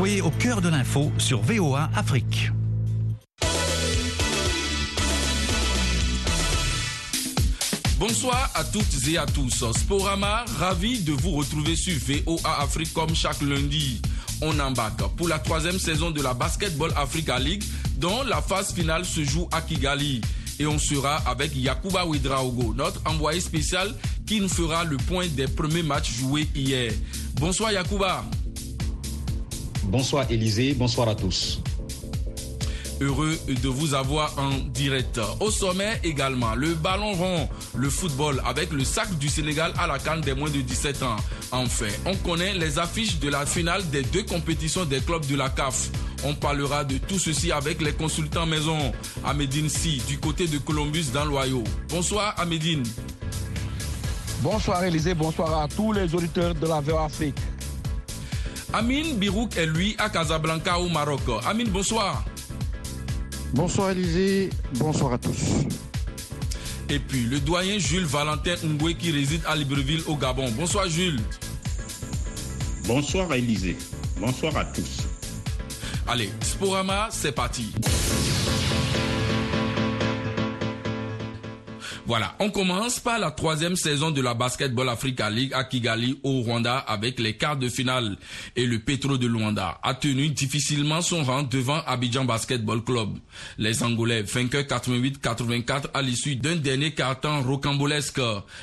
Soyez au cœur de l'info sur VOA Afrique. Bonsoir à toutes et à tous. Sporama, ravi de vous retrouver sur VOA Afrique comme chaque lundi. On embarque pour la troisième saison de la Basketball Africa League dont la phase finale se joue à Kigali. Et on sera avec Yakuba Ouidraogo, notre envoyé spécial qui nous fera le point des premiers matchs joués hier. Bonsoir Yakuba. Bonsoir Élisée, bonsoir à tous. Heureux de vous avoir en direct. Au sommet également, le ballon rond, le football avec le sac du Sénégal à la canne des moins de 17 ans. Enfin, on connaît les affiches de la finale des deux compétitions des clubs de la CAF. On parlera de tout ceci avec les consultants maison. Amédine Si, du côté de Columbus dans l'Ohio. Bonsoir Amédine. Bonsoir Élisée, bonsoir à tous les auditeurs de la VOA Afrique. Amine Birouk est lui à Casablanca au Maroc. Amine, bonsoir. Bonsoir Élisée, bonsoir à tous. Et puis le doyen Jules Valentin Ngwe qui réside à Libreville au Gabon. Bonsoir Jules. Bonsoir Élisée, bonsoir à tous. Allez, Sporama, c'est parti. Voilà, on commence par la troisième saison de la Basketball Africa League à Kigali au Rwanda avec les quarts de finale. Et le Petro de Luanda a tenu difficilement son rang devant Abidjan Basketball Club. Les Angolais, vainqueurs 88-84 à l'issue d'un dernier carton rocambolesque.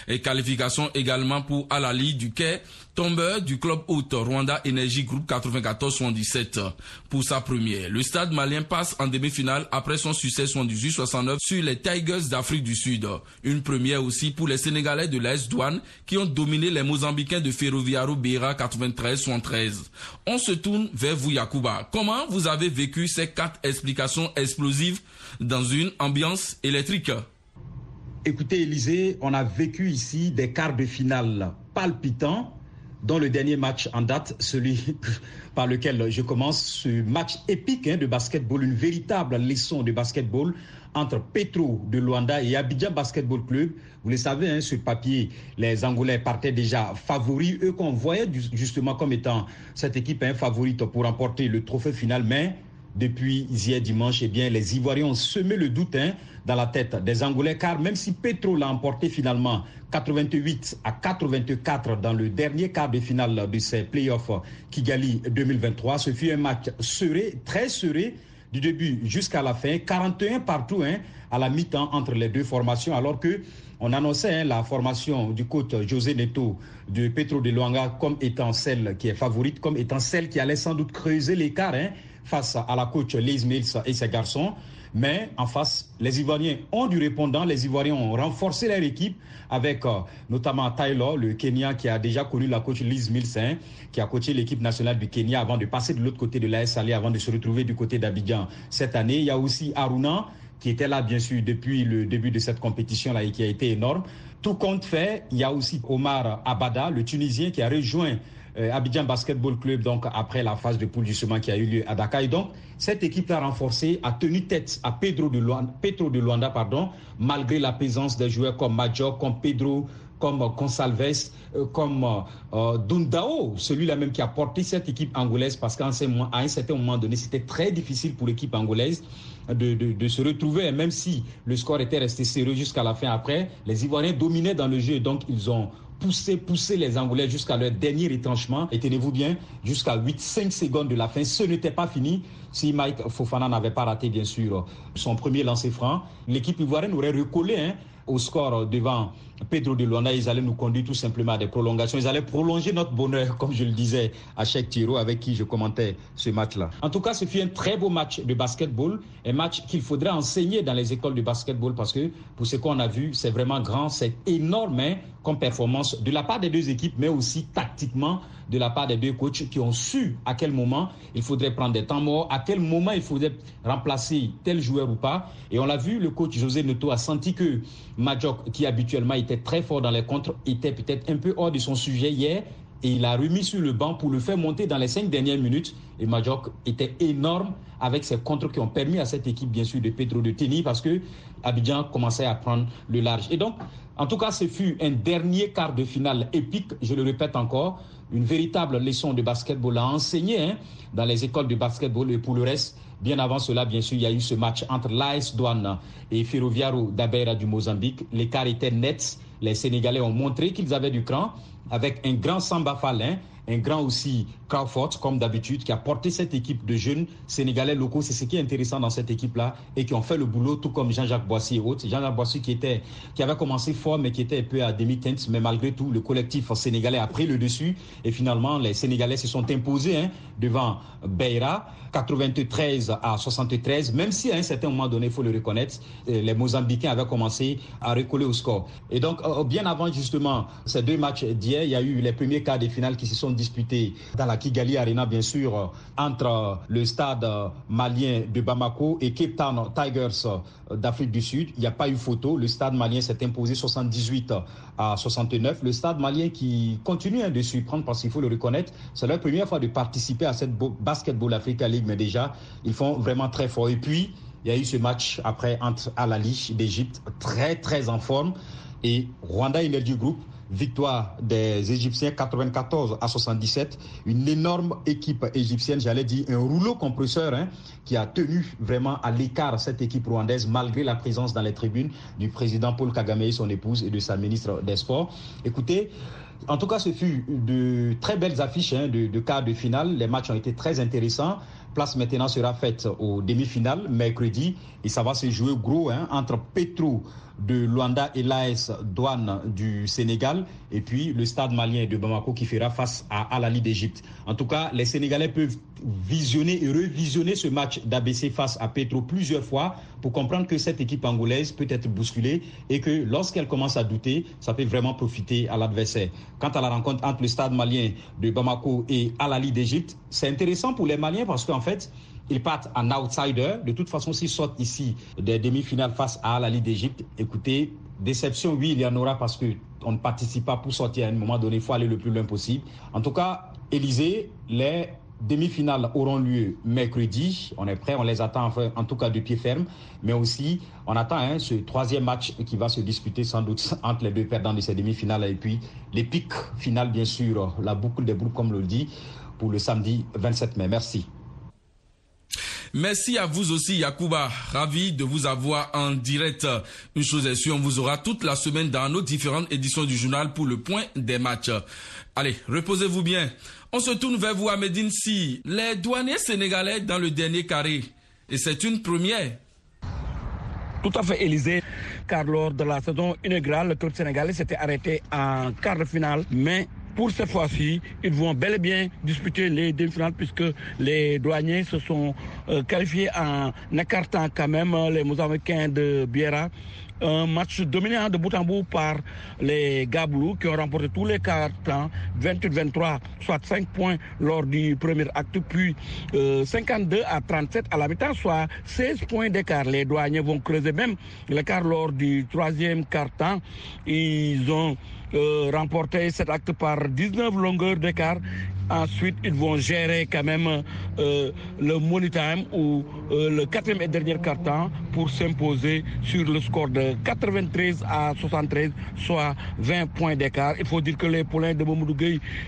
Et qualification également pour Alali du Quai tombeur du club hôte Rwanda Energy Group 94-77 pour sa première. Le stade malien passe en demi-finale après son succès 78-69 sur les Tigers d'Afrique du Sud. Une première aussi pour les Sénégalais de l'Est Douane qui ont dominé les Mozambicains de Ferroviario Beira 93-73. On se tourne vers vous Yakuba. Comment vous avez vécu ces quatre explications explosives dans une ambiance électrique? Écoutez Élisée, on a vécu ici des quarts de finale palpitants dans le dernier match en date, celui par lequel je commence, ce match épique hein, de basketball, une véritable leçon de basketball entre Petro de Luanda et Abidjan Basketball Club. Vous le savez, hein, sur papier, les Angolais partaient déjà favoris, eux qu'on voyait justement comme étant cette équipe hein, favorite pour remporter le trophée final, mais depuis hier dimanche, eh bien, les Ivoiriens ont semé le doute hein, dans la tête des Angolais, car même si Petro l'a emporté finalement 88 à 84 dans le dernier quart de finale de ces playoffs Kigali 2023, ce fut un match serré, très serré, du début jusqu'à la fin, 41 partout hein, à la mi-temps entre les deux formations, alors que on annonçait hein, la formation du coach José Neto de Petro de Luanga comme étant celle qui est favorite, comme étant celle qui allait sans doute creuser l'écart hein, face à la coach Liz Mills et ses garçons. Mais en face, les Ivoiriens ont du répondant. Les Ivoiriens ont renforcé leur équipe avec euh, notamment Taylor, le Kenya qui a déjà connu la coach Liz Mills, qui a coaché l'équipe nationale du Kenya avant de passer de l'autre côté de la SAL avant de se retrouver du côté d'Abidjan cette année. Il y a aussi Aruna qui était là bien sûr depuis le début de cette compétition-là et qui a été énorme. Tout compte fait, il y a aussi Omar Abada, le Tunisien qui a rejoint euh, Abidjan Basketball Club, donc après la phase de poule justement qui a eu lieu à Dakar. Et donc, cette équipe a renforcé, a tenu tête à Pedro de Luanda, pardon, malgré la présence des joueurs comme Major, comme Pedro, comme Consalves, euh, comme euh, Dundao, celui-là même qui a porté cette équipe angolaise, parce qu'à un certain moment donné, c'était très difficile pour l'équipe angolaise de, de, se retrouver, même si le score était resté sérieux jusqu'à la fin. Après, les Ivoiriens dominaient dans le jeu, donc ils ont pousser, pousser les Angolais jusqu'à leur dernier retranchement. Et tenez-vous bien, jusqu'à 8-5 secondes de la fin, ce n'était pas fini. Si Mike Fofana n'avait pas raté, bien sûr, son premier lancer franc, l'équipe ivoirienne aurait recollé hein, au score devant Pedro de Luanda, ils allaient nous conduire tout simplement à des prolongations. Ils allaient prolonger notre bonheur, comme je le disais à chaque Tiro avec qui je commentais ce match-là. En tout cas, ce fut un très beau match de basketball, un match qu'il faudrait enseigner dans les écoles de basketball parce que pour ce qu'on a vu, c'est vraiment grand, c'est énorme hein, performance de la part des deux équipes, mais aussi tactiquement de la part des deux coachs qui ont su à quel moment il faudrait prendre des temps morts, à quel moment il faudrait remplacer tel joueur ou pas. Et on l'a vu, le coach José Neto a senti que Majok, qui habituellement était très fort dans les contres, était peut-être un peu hors de son sujet hier. Et il a remis sur le banc pour le faire monter dans les cinq dernières minutes. Et Majok était énorme avec ses contres qui ont permis à cette équipe, bien sûr, de Pedro de tenir parce que Abidjan commençait à prendre le large. Et donc, en tout cas, ce fut un dernier quart de finale épique, je le répète encore, une véritable leçon de basketball à enseigner hein, dans les écoles de basketball. Et pour le reste, bien avant cela, bien sûr, il y a eu ce match entre l'AS Douane et Ferroviaro d'Abeira du Mozambique. L'écart était net. Les Sénégalais ont montré qu'ils avaient du cran avec un grand Samba Falin un grand aussi Crawford, comme d'habitude, qui a porté cette équipe de jeunes Sénégalais locaux. C'est ce qui est intéressant dans cette équipe-là et qui ont fait le boulot, tout comme Jean-Jacques Boissy et autres. Jean-Jacques Boissy qui, était, qui avait commencé fort, mais qui était un peu à demi-teinte. Mais malgré tout, le collectif sénégalais a pris le dessus. Et finalement, les Sénégalais se sont imposés hein, devant Beira, 93 à 73. Même si à un certain moment donné, il faut le reconnaître, euh, les Mozambicains avaient commencé à recoller au score. Et donc, euh, bien avant justement ces deux matchs d'hier, il y a eu les premiers quarts de finale qui se sont disputé dans la Kigali Arena, bien sûr, entre le stade malien de Bamako et Cape Town Tigers d'Afrique du Sud. Il n'y a pas eu photo. Le stade malien s'est imposé 78 à 69. Le stade malien qui continue hein, de surprendre parce qu'il faut le reconnaître, c'est la première fois de participer à cette Basketball Africa League, mais déjà, ils font vraiment très fort. Et puis, il y a eu ce match après entre Al-Ali d'Égypte, très très en forme, et Rwanda Energy Group victoire des Égyptiens 94 à 77. Une énorme équipe égyptienne, j'allais dire un rouleau compresseur hein, qui a tenu vraiment à l'écart cette équipe rwandaise malgré la présence dans les tribunes du président Paul Kagame et son épouse et de sa ministre des Sports. Écoutez, en tout cas, ce fut de très belles affiches hein, de, quart de finale. Les matchs ont été très intéressants place maintenant sera faite aux demi-finales mercredi et ça va se jouer gros hein, entre Petro de Luanda et l'AS Douane du Sénégal et puis le stade malien de Bamako qui fera face à Al-Ali d'Égypte. En tout cas, les Sénégalais peuvent visionner et revisionner ce match d'ABC face à Petro plusieurs fois pour comprendre que cette équipe angolaise peut être bousculée et que lorsqu'elle commence à douter, ça peut vraiment profiter à l'adversaire. Quant à la rencontre entre le stade malien de Bamako et Al-Ali d'Égypte, c'est intéressant pour les Maliens parce qu'en fait, ils partent en outsider. De toute façon, s'ils sortent ici des demi-finales face à la Ligue d'Égypte, écoutez, déception, oui, il y en aura parce qu'on ne participe pas pour sortir à un moment donné. Il faut aller le plus loin possible. En tout cas, Élysée, les demi-finales auront lieu mercredi. On est prêt, on les attend en tout cas de pied ferme. Mais aussi, on attend hein, ce troisième match qui va se disputer sans doute entre les deux perdants de ces demi-finales. Et puis, les pics finales, bien sûr, la boucle des boucles, comme le dit, pour le samedi 27 mai. Merci. Merci à vous aussi, Yakuba. Ravi de vous avoir en direct. Une chose est sûre, on vous aura toute la semaine dans nos différentes éditions du journal pour le point des matchs. Allez, reposez-vous bien. On se tourne vers vous à Medine Si. Les douaniers sénégalais dans le dernier carré. Et c'est une première. Tout à fait, Élysée. Car lors de la saison inaugurale, le club sénégalais s'était arrêté en quart de finale. Mais pour cette fois-ci, ils vont bel et bien disputer les demi-finales puisque les douaniers se sont euh, qualifiés en écartant quand même les Mozambicains de Biera un match dominé de bout en bout par les Gablous qui ont remporté tous les cartons 28-23, soit 5 points lors du premier acte, puis 52 euh, à 37 à la mi-temps, soit 16 points d'écart. Les douaniers vont creuser même l'écart lors du troisième carton. Ils ont euh, remporté cet acte par 19 longueurs d'écart. Ensuite, ils vont gérer quand même euh, le money time ou euh, le quatrième et dernier carton pour s'imposer sur le score de 93 à 73, soit 20 points d'écart. Il faut dire que les poulains de Momodou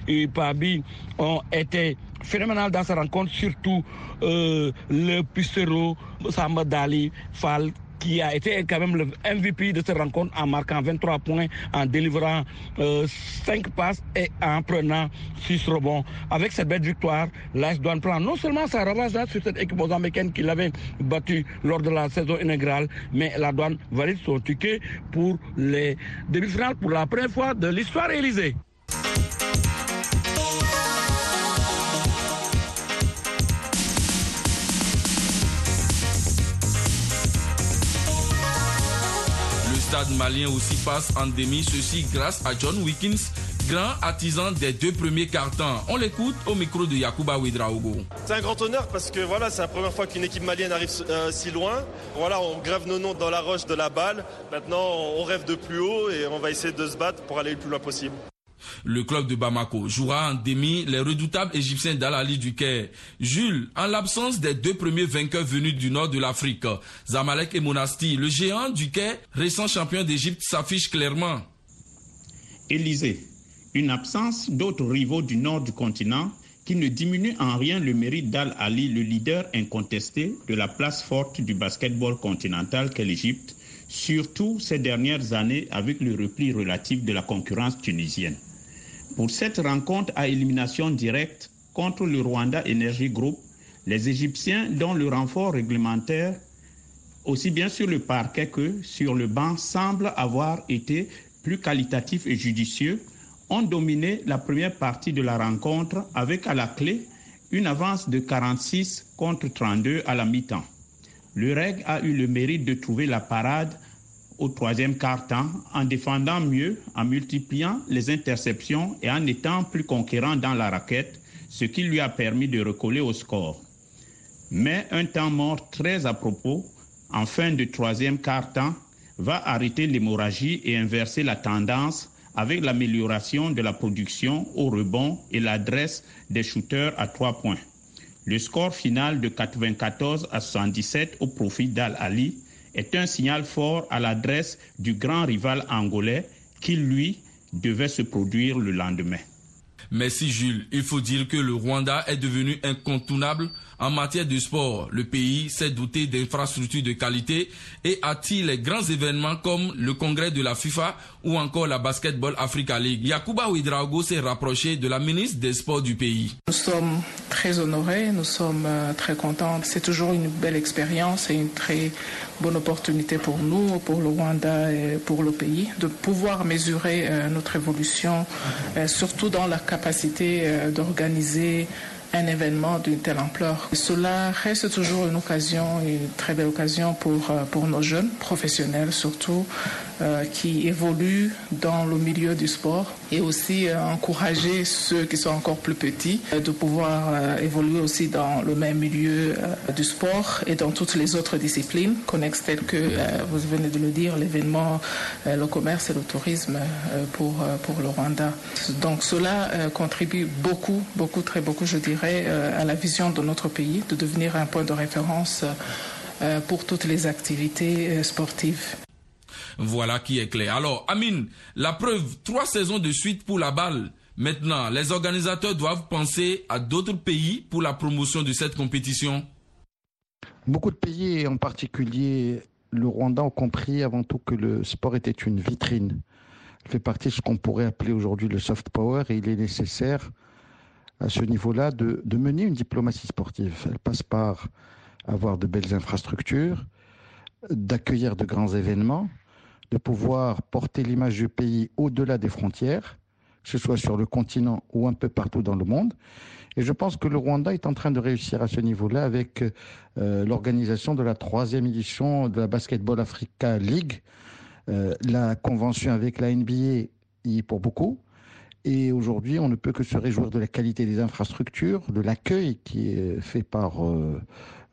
et Pabi ont été phénoménal dans sa rencontre, surtout le Pistero, Samba Dali, Fall, qui a été quand même le MVP de cette rencontre en marquant 23 points, en délivrant 5 euh, passes et en prenant 6 rebonds. Avec cette belle victoire, l'AS Douane prend non seulement sa revanche sur cette équipe mozambicaine qui l'avait battue lors de la saison inaugurale, mais la douane valide son ticket pour les demi-finales pour la première fois de l'histoire Élysée. Stade malien aussi passe en demi, ceci grâce à John Wickens, grand artisan des deux premiers cartons. On l'écoute au micro de Yakuba Ouedraogo. C'est un grand honneur parce que voilà, c'est la première fois qu'une équipe malienne arrive euh, si loin. Voilà, on grève nos noms dans la roche de la balle. Maintenant, on rêve de plus haut et on va essayer de se battre pour aller le plus loin possible. Le club de Bamako jouera en demi les redoutables égyptiens d'Al-Ali du Caire. Jules, en l'absence des deux premiers vainqueurs venus du nord de l'Afrique, Zamalek et Monasti, le géant du Caire, récent champion d'Égypte, s'affiche clairement. Élysée, une absence d'autres rivaux du nord du continent qui ne diminue en rien le mérite d'Al-Ali, le leader incontesté de la place forte du basketball continental qu'est l'Égypte, surtout ces dernières années avec le repli relatif de la concurrence tunisienne. Pour cette rencontre à élimination directe contre le Rwanda Energy Group, les Égyptiens, dont le renfort réglementaire, aussi bien sur le parquet que sur le banc, semble avoir été plus qualitatif et judicieux, ont dominé la première partie de la rencontre avec à la clé une avance de 46 contre 32 à la mi-temps. Le REG a eu le mérite de trouver la parade au troisième quart-temps en défendant mieux, en multipliant les interceptions et en étant plus conquérant dans la raquette, ce qui lui a permis de recoller au score. Mais un temps mort très à propos, en fin de troisième quart-temps, va arrêter l'hémorragie et inverser la tendance avec l'amélioration de la production au rebond et l'adresse des shooters à trois points. Le score final de 94 à 77 au profit d'Al-Ali est un signal fort à l'adresse du grand rival angolais qui, lui, devait se produire le lendemain. Merci Jules. Il faut dire que le Rwanda est devenu incontournable en matière de sport. Le pays s'est doté d'infrastructures de qualité et attire les grands événements comme le congrès de la FIFA ou encore la Basketball Africa League. Yakuba Ouidraogo s'est rapproché de la ministre des Sports du pays. Nous sommes très honorés, nous sommes euh, très contents. C'est toujours une belle expérience et une très bonne opportunité pour nous, pour le Rwanda et pour le pays, de pouvoir mesurer euh, notre évolution, euh, surtout dans la capacité d'organiser un événement d'une telle ampleur. Cela reste toujours une occasion, une très belle occasion pour, euh, pour nos jeunes professionnels surtout, euh, qui évoluent dans le milieu du sport et aussi euh, encourager ceux qui sont encore plus petits de pouvoir évoluer aussi dans le même milieu du sport et dans toutes les autres disciplines connexes telles que vous venez de le dire, l'événement, le commerce et le tourisme pour, pour le Rwanda. Donc cela contribue beaucoup, beaucoup, très beaucoup, je dirais euh, à la vision de notre pays de devenir un point de référence euh, pour toutes les activités euh, sportives. Voilà qui est clair. Alors, Amine, la preuve, trois saisons de suite pour la balle. Maintenant, les organisateurs doivent penser à d'autres pays pour la promotion de cette compétition. Beaucoup de pays, en particulier le Rwanda, ont compris avant tout que le sport était une vitrine. Il fait partie de ce qu'on pourrait appeler aujourd'hui le soft power et il est nécessaire à ce niveau-là de, mener une diplomatie sportive. Elle passe par avoir de belles infrastructures, d'accueillir de grands événements, de pouvoir porter l'image du pays au-delà des frontières, que ce soit sur le continent ou un peu partout dans le monde. Et je pense que le Rwanda est en train de réussir à ce niveau-là avec euh, l'organisation de la troisième édition de la Basketball Africa League. Euh, la convention avec la NBA pour beaucoup. Et aujourd'hui, on ne peut que se réjouir de la qualité des infrastructures, de l'accueil qui est fait par euh,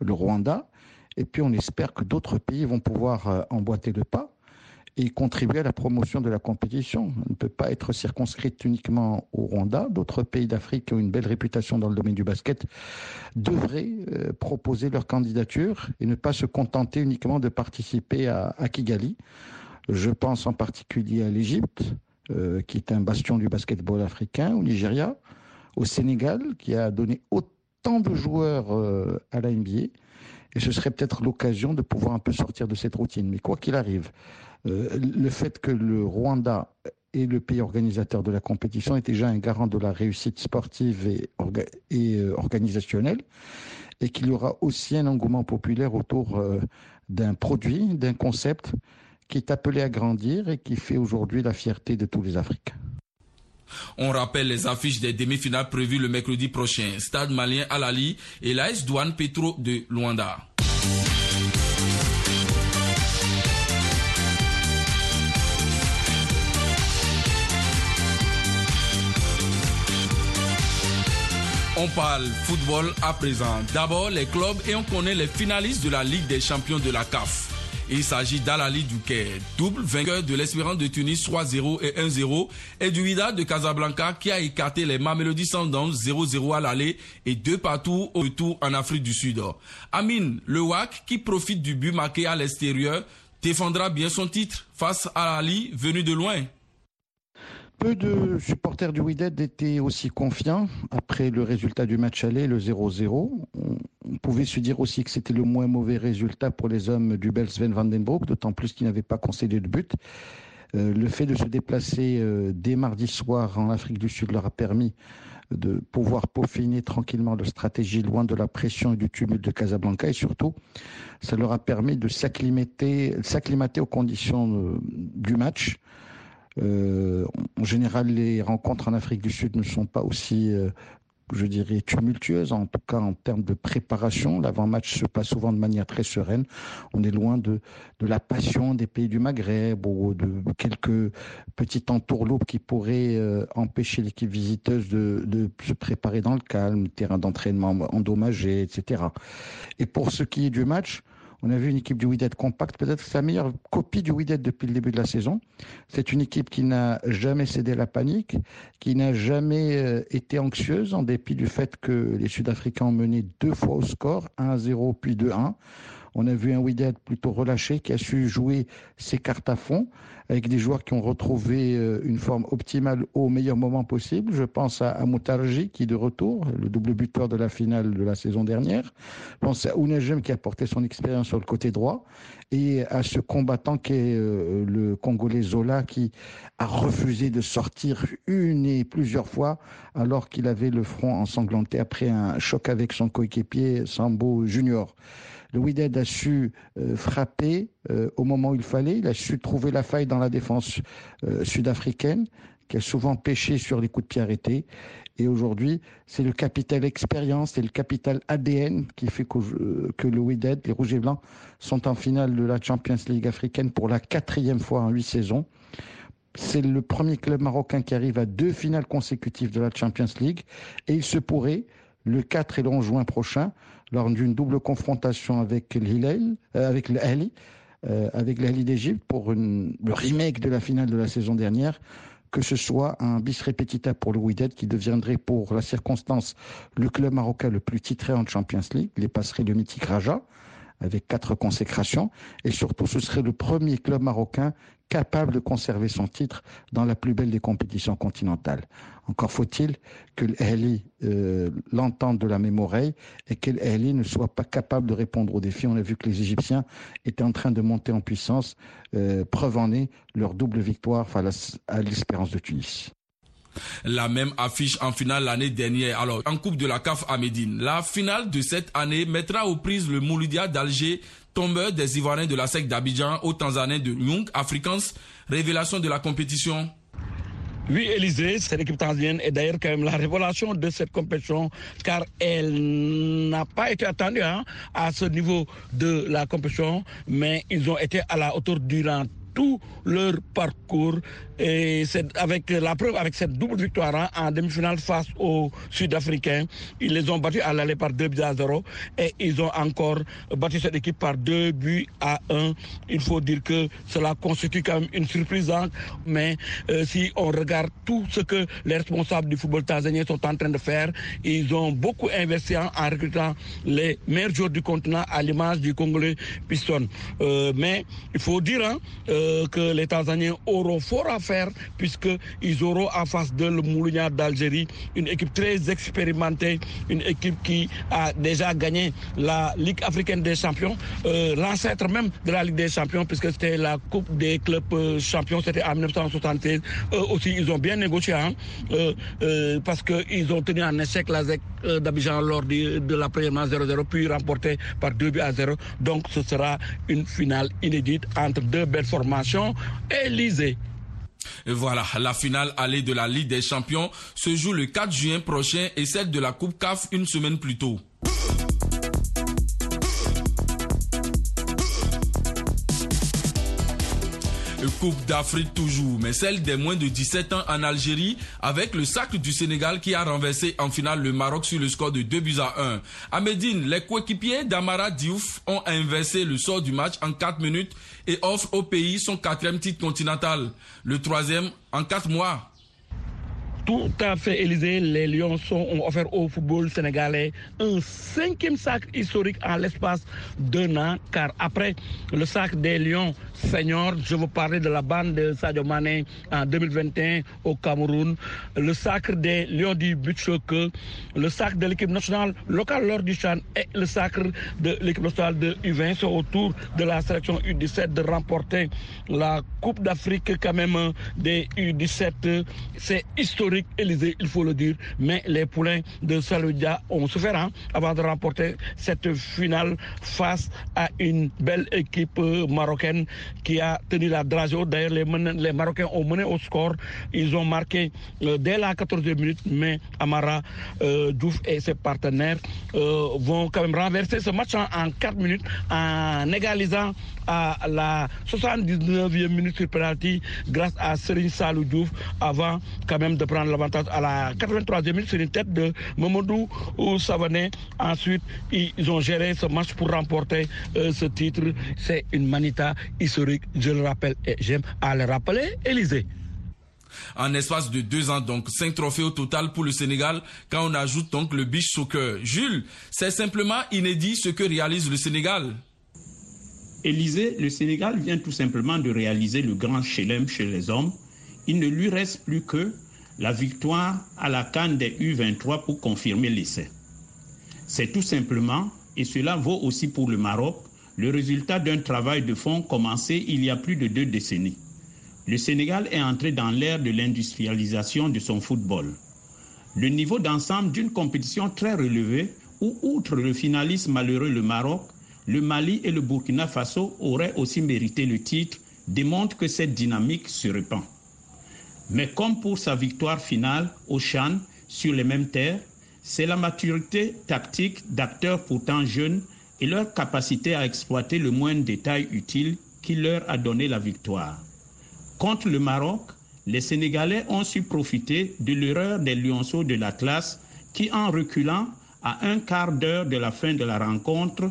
le Rwanda. Et puis, on espère que d'autres pays vont pouvoir euh, emboîter le pas et contribuer à la promotion de la compétition. On ne peut pas être circonscrite uniquement au Rwanda. D'autres pays d'Afrique qui ont une belle réputation dans le domaine du basket devraient euh, proposer leur candidature et ne pas se contenter uniquement de participer à, à Kigali. Je pense en particulier à l'Égypte, euh, qui est un bastion du basketball africain, au Nigeria, au Sénégal, qui a donné autant de joueurs euh, à la NBA. Et ce serait peut-être l'occasion de pouvoir un peu sortir de cette routine. Mais quoi qu'il arrive, euh, le fait que le Rwanda est le pays organisateur de la compétition est déjà un garant de la réussite sportive et, et organisationnelle, et qu'il y aura aussi un engouement populaire autour d'un produit, d'un concept qui est appelé à grandir et qui fait aujourd'hui la fierté de tous les Africains. On rappelle les affiches des demi-finales prévues le mercredi prochain. Stade malien Alali et l'AS Douane Petro de Luanda. On parle football à présent. D'abord les clubs et on connaît les finalistes de la Ligue des champions de la CAF. Il s'agit d'Alali Douquet, double vainqueur de l'Espérance de Tunis 3-0 et 1-0 et du Wydad de Casablanca qui a écarté les Mamelody Sundowns 0-0 à l'aller et deux partout au retour en Afrique du Sud. Amin Le WAC qui profite du but marqué à l'extérieur défendra bien son titre face à Ali venu de loin. Peu de supporters du Wydad étaient aussi confiants après le résultat du match aller, le 0-0. On pouvait se dire aussi que c'était le moins mauvais résultat pour les hommes du bel Sven Vandenbroek, d'autant plus qu'ils n'avaient pas concédé de but. Euh, le fait de se déplacer euh, dès mardi soir en Afrique du Sud leur a permis de pouvoir peaufiner tranquillement leur stratégie loin de la pression et du tumulte de Casablanca et surtout ça leur a permis de s'acclimater, aux conditions euh, du match en général, les rencontres en Afrique du Sud ne sont pas aussi, euh, je dirais, tumultueuses, en tout cas en termes de préparation. L'avant-match se passe souvent de manière très sereine. On est loin de, de la passion des pays du Maghreb ou de quelques petites entourloupes qui pourraient euh, empêcher l'équipe visiteuse de, de se préparer dans le calme, terrain d'entraînement endommagé, etc. Et pour ce qui est du match, on a vu une équipe du Wydad compacte, peut-être sa meilleure copie du Wydad depuis le début de la saison. C'est une équipe qui n'a jamais cédé à la panique, qui n'a jamais euh, été anxieuse en dépit du fait que les Sud-Africains ont mené deux fois au score, 1-0 puis 2-1. On a vu un Wydad plutôt relâché qui a su jouer ses cartes à fond avec des joueurs qui ont retrouvé euh, une forme optimale au meilleur moment possible. Je pense à, Moutarji qui est de retour, le double buteur de la finale de la saison dernière. Je pense à Ounajem qui a porté son expérience sur le côté droit et à ce combattant qui est euh, le Congolais Zola qui a refusé de sortir une et plusieurs fois alors qu'il avait le front ensanglanté après un choc avec son coéquipier Sambo Junior. Le Wydad a su euh, frapper euh, au moment où il fallait. Il a su trouver la faille dans la défense euh, sud-africaine, qui a souvent pêché sur les coups de pied arrêtés. Et aujourd'hui, c'est le capital expérience et le capital ADN qui fait que, que le Wydad, les Rouges et Blancs, sont en finale de la Champions League africaine pour la quatrième fois en huit saisons. C'est le premier club marocain qui arrive à deux finales consécutives de la Champions League. Et il se pourrait, le 4 et le 11 juin prochain, lors d'une double confrontation avec l'Hilal, euh, avec l'Ali, euh, avec l'Ali d'Égypte pour le remake de la finale de la saison dernière, que ce soit un bis repetita pour le Wydad qui deviendrait pour la circonstance le club marocain le plus titré en Champions League, les passerait le mythique Raja avec quatre consécrations et surtout ce serait le premier club marocain capable de conserver son titre dans la plus belle des compétitions continentales. Encore faut-il que l'Ahli euh, l'entende de la même oreille et que l'Ahli ne soit pas capable de répondre aux défis. On a vu que les Égyptiens étaient en train de monter en puissance, euh, preuve en est leur double victoire face à l'espérance de Tunis la même affiche en finale l'année dernière. Alors, en Coupe de la CAF à Médine. La finale de cette année mettra aux prises le Mouloudia d'Alger tombeur des Ivoiriens de la SEC d'Abidjan au Tanzanien de Young Africans. Révélation de la compétition. Oui, Élysée, c'est l'équipe tanzanienne et d'ailleurs quand même la révélation de cette compétition car elle n'a pas été attendue hein, à ce niveau de la compétition, mais ils ont été à la hauteur durant tout leur parcours et c'est avec la preuve, avec cette double victoire hein, en demi-finale face aux Sud-Africains, ils les ont battus à l'aller par 2 buts à 0 et ils ont encore battu cette équipe par 2 buts à 1. Il faut dire que cela constitue quand même une surprise, hein. mais euh, si on regarde tout ce que les responsables du football tanzanien sont en train de faire, ils ont beaucoup investi en, recrutant les meilleurs joueurs du continent à l'image du Congolais Piston. Euh, mais il faut dire hein, euh, que les Tanzaniens auront fort à faire puisqu'ils auront en face de le d'Algérie, une équipe très expérimentée, une équipe qui a déjà gagné la Ligue africaine des champions, euh, l'ancêtre même de la Ligue des champions, puisque c'était la Coupe des clubs euh, champions, c'était en 1976. Eux aussi, ils ont bien négocié, hein, euh, parce qu'ils ont tenu en échec la ZEC d'Abidjan lors de, la première match 0-0, puis remporté par 2 buts à 0. Donc ce sera une finale inédite entre deux belles formations. Élysée voilà, la finale allée de la Ligue des Champions se joue le 4 juin prochain et celle de la Coupe CAF une semaine plus tôt. Coupe d'Afrique toujours, mais celle des moins de 17 ans en Algérie avec le sacre du Sénégal qui a renversé en finale le Maroc sur le score de 2 buts à 1. À Médine, les coéquipiers d'Amara Diouf ont inversé le sort du match en 4 minutes et offrent au pays son quatrième titre continental, le troisième en 4 mois. Tout à fait, Élysée. Les Lions ont offert au football sénégalais un cinquième sac historique en l'espace d'un an, car après le sac des Lions seniors, je veux parler de la bande de Sadio Mané en 2021 au Cameroun, le sacre des Lions du Butchok, le sac de l'équipe nationale locale lors du Chan et le sacre de l'équipe nationale de U20 sont autour de la sélection U17 de remporter la Coupe d'Afrique quand même des U17. C'est historique Élysée, il faut le dire, mais les poulains de Saloudia ont souffert hein, avant de remporter cette finale face à une belle équipe marocaine qui a tenu la dragée. D'ailleurs, les, Marocains ont mené au score. Ils ont marqué euh, dès la 14e minute, mais Amara euh, Douf et ses partenaires euh, vont quand même renverser ce match en, 4 minutes en égalisant à la 79e minute sur penalty grâce à Serine Salou avant quand même de prendre l'avantage à la 83e minute sur une tête de Momodou Savané. Ensuite, ils ont géré ce match pour remporter euh, ce titre. C'est une manita historique, je le rappelle et j'aime à le rappeler, Élysée. En espace de deux ans, donc, cinq trophées au total pour le Sénégal quand on ajoute donc le beach soccer. Jules, c'est simplement inédit ce que réalise le Sénégal. Élysée, le Sénégal vient tout simplement de réaliser le grand chelem chez les hommes. Il ne lui reste plus que la victoire à la Cannes des U23 pour confirmer l'essai. C'est tout simplement, et cela vaut aussi pour le Maroc, le résultat d'un travail de fond commencé il y a plus de deux décennies. Le Sénégal est entré dans l'ère de l'industrialisation de son football. Le niveau d'ensemble d'une compétition très relevée où, outre le finaliste malheureux le Maroc, le Mali et le Burkina Faso auraient aussi mérité le titre, démontre que cette dynamique se répand. Mais comme pour sa victoire finale au Chan sur les mêmes terres, c'est la maturité tactique d'acteurs pourtant jeunes et leur capacité à exploiter le moindre détail utile qui leur a donné la victoire. Contre le Maroc, les Sénégalais ont su profiter de l'erreur des lionceaux de la classe qui, en reculant à un quart d'heure de la fin de la rencontre,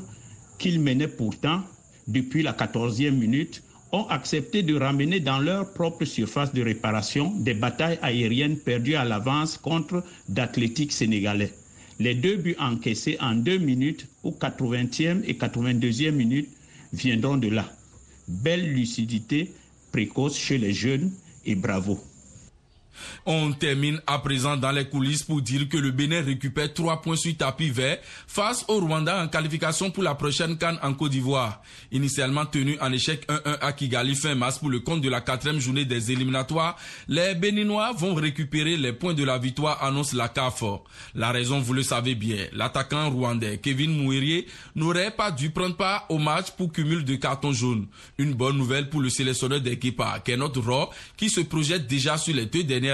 qu'ils menaient pourtant depuis la 14e minute, ont accepté de ramener dans leur propre surface de réparation des batailles aériennes perdues à l'avance contre d'athlétiques sénégalais. Les deux buts encaissés en deux minutes, aux 80e et 82e minutes, viendront de là. Belle lucidité précoce chez les jeunes et bravo. On termine à présent dans les coulisses pour dire que le Bénin récupère trois points sur tapis vert face au Rwanda en qualification pour la prochaine Cannes en Côte d'Ivoire. Initialement tenu en échec 1-1 à Kigali fin mars pour le compte de la quatrième journée des éliminatoires, les Béninois vont récupérer les points de la victoire, annonce la CAF. La raison, vous le savez bien, l'attaquant rwandais Kevin Mouirier n'aurait pas dû prendre part au match pour cumul de cartons jaunes. Une bonne nouvelle pour le sélectionneur d'équipe, Kenot Raw, qui se projette déjà sur les deux derniers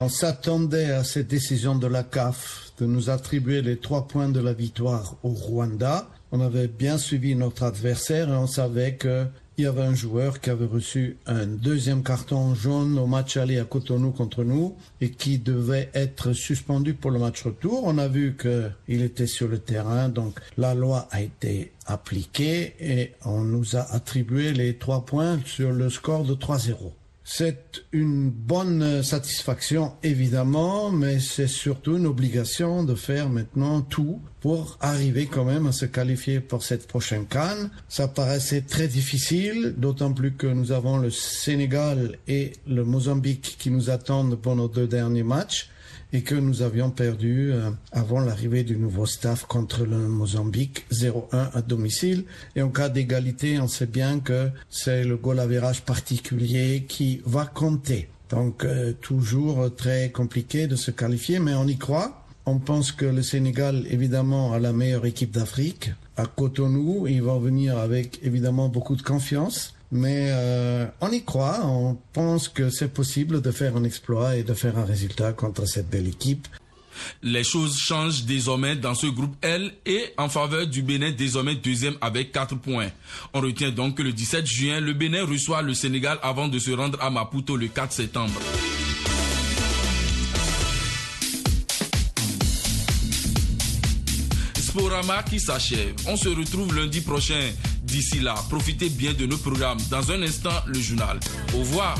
on s'attendait à cette décision de la CAF de nous attribuer les trois points de la victoire au Rwanda. On avait bien suivi notre adversaire et on savait qu'il y avait un joueur qui avait reçu un deuxième carton jaune au match aller à Cotonou contre nous et qui devait être suspendu pour le match retour. On a vu qu'il était sur le terrain, donc la loi a été appliquée et on nous a attribué les trois points sur le score de 3-0. C'est une bonne satisfaction, évidemment, mais c'est surtout une obligation de faire maintenant tout pour arriver quand même à se qualifier pour cette prochaine canne. Ça paraissait très difficile, d'autant plus que nous avons le Sénégal et le Mozambique qui nous attendent pour nos deux derniers matchs et que nous avions perdu euh, avant l'arrivée du nouveau staff contre le Mozambique 0-1 à domicile. Et en cas d'égalité, on sait bien que c'est le goal average particulier qui va compter. Donc euh, toujours très compliqué de se qualifier, mais on y croit. On pense que le Sénégal, évidemment, a la meilleure équipe d'Afrique. À Cotonou, ils vont venir avec évidemment beaucoup de confiance. Mais euh, on y croit, on pense que c'est possible de faire un exploit et de faire un résultat contre cette belle équipe. Les choses changent désormais dans ce groupe L et en faveur du Bénin désormais deuxième avec 4 points. On retient donc que le 17 juin, le Bénin reçoit le Sénégal avant de se rendre à Maputo le 4 septembre. Sporama qui s'achève. On se retrouve lundi prochain. D'ici là, profitez bien de nos programmes. Dans un instant, le journal. Au revoir.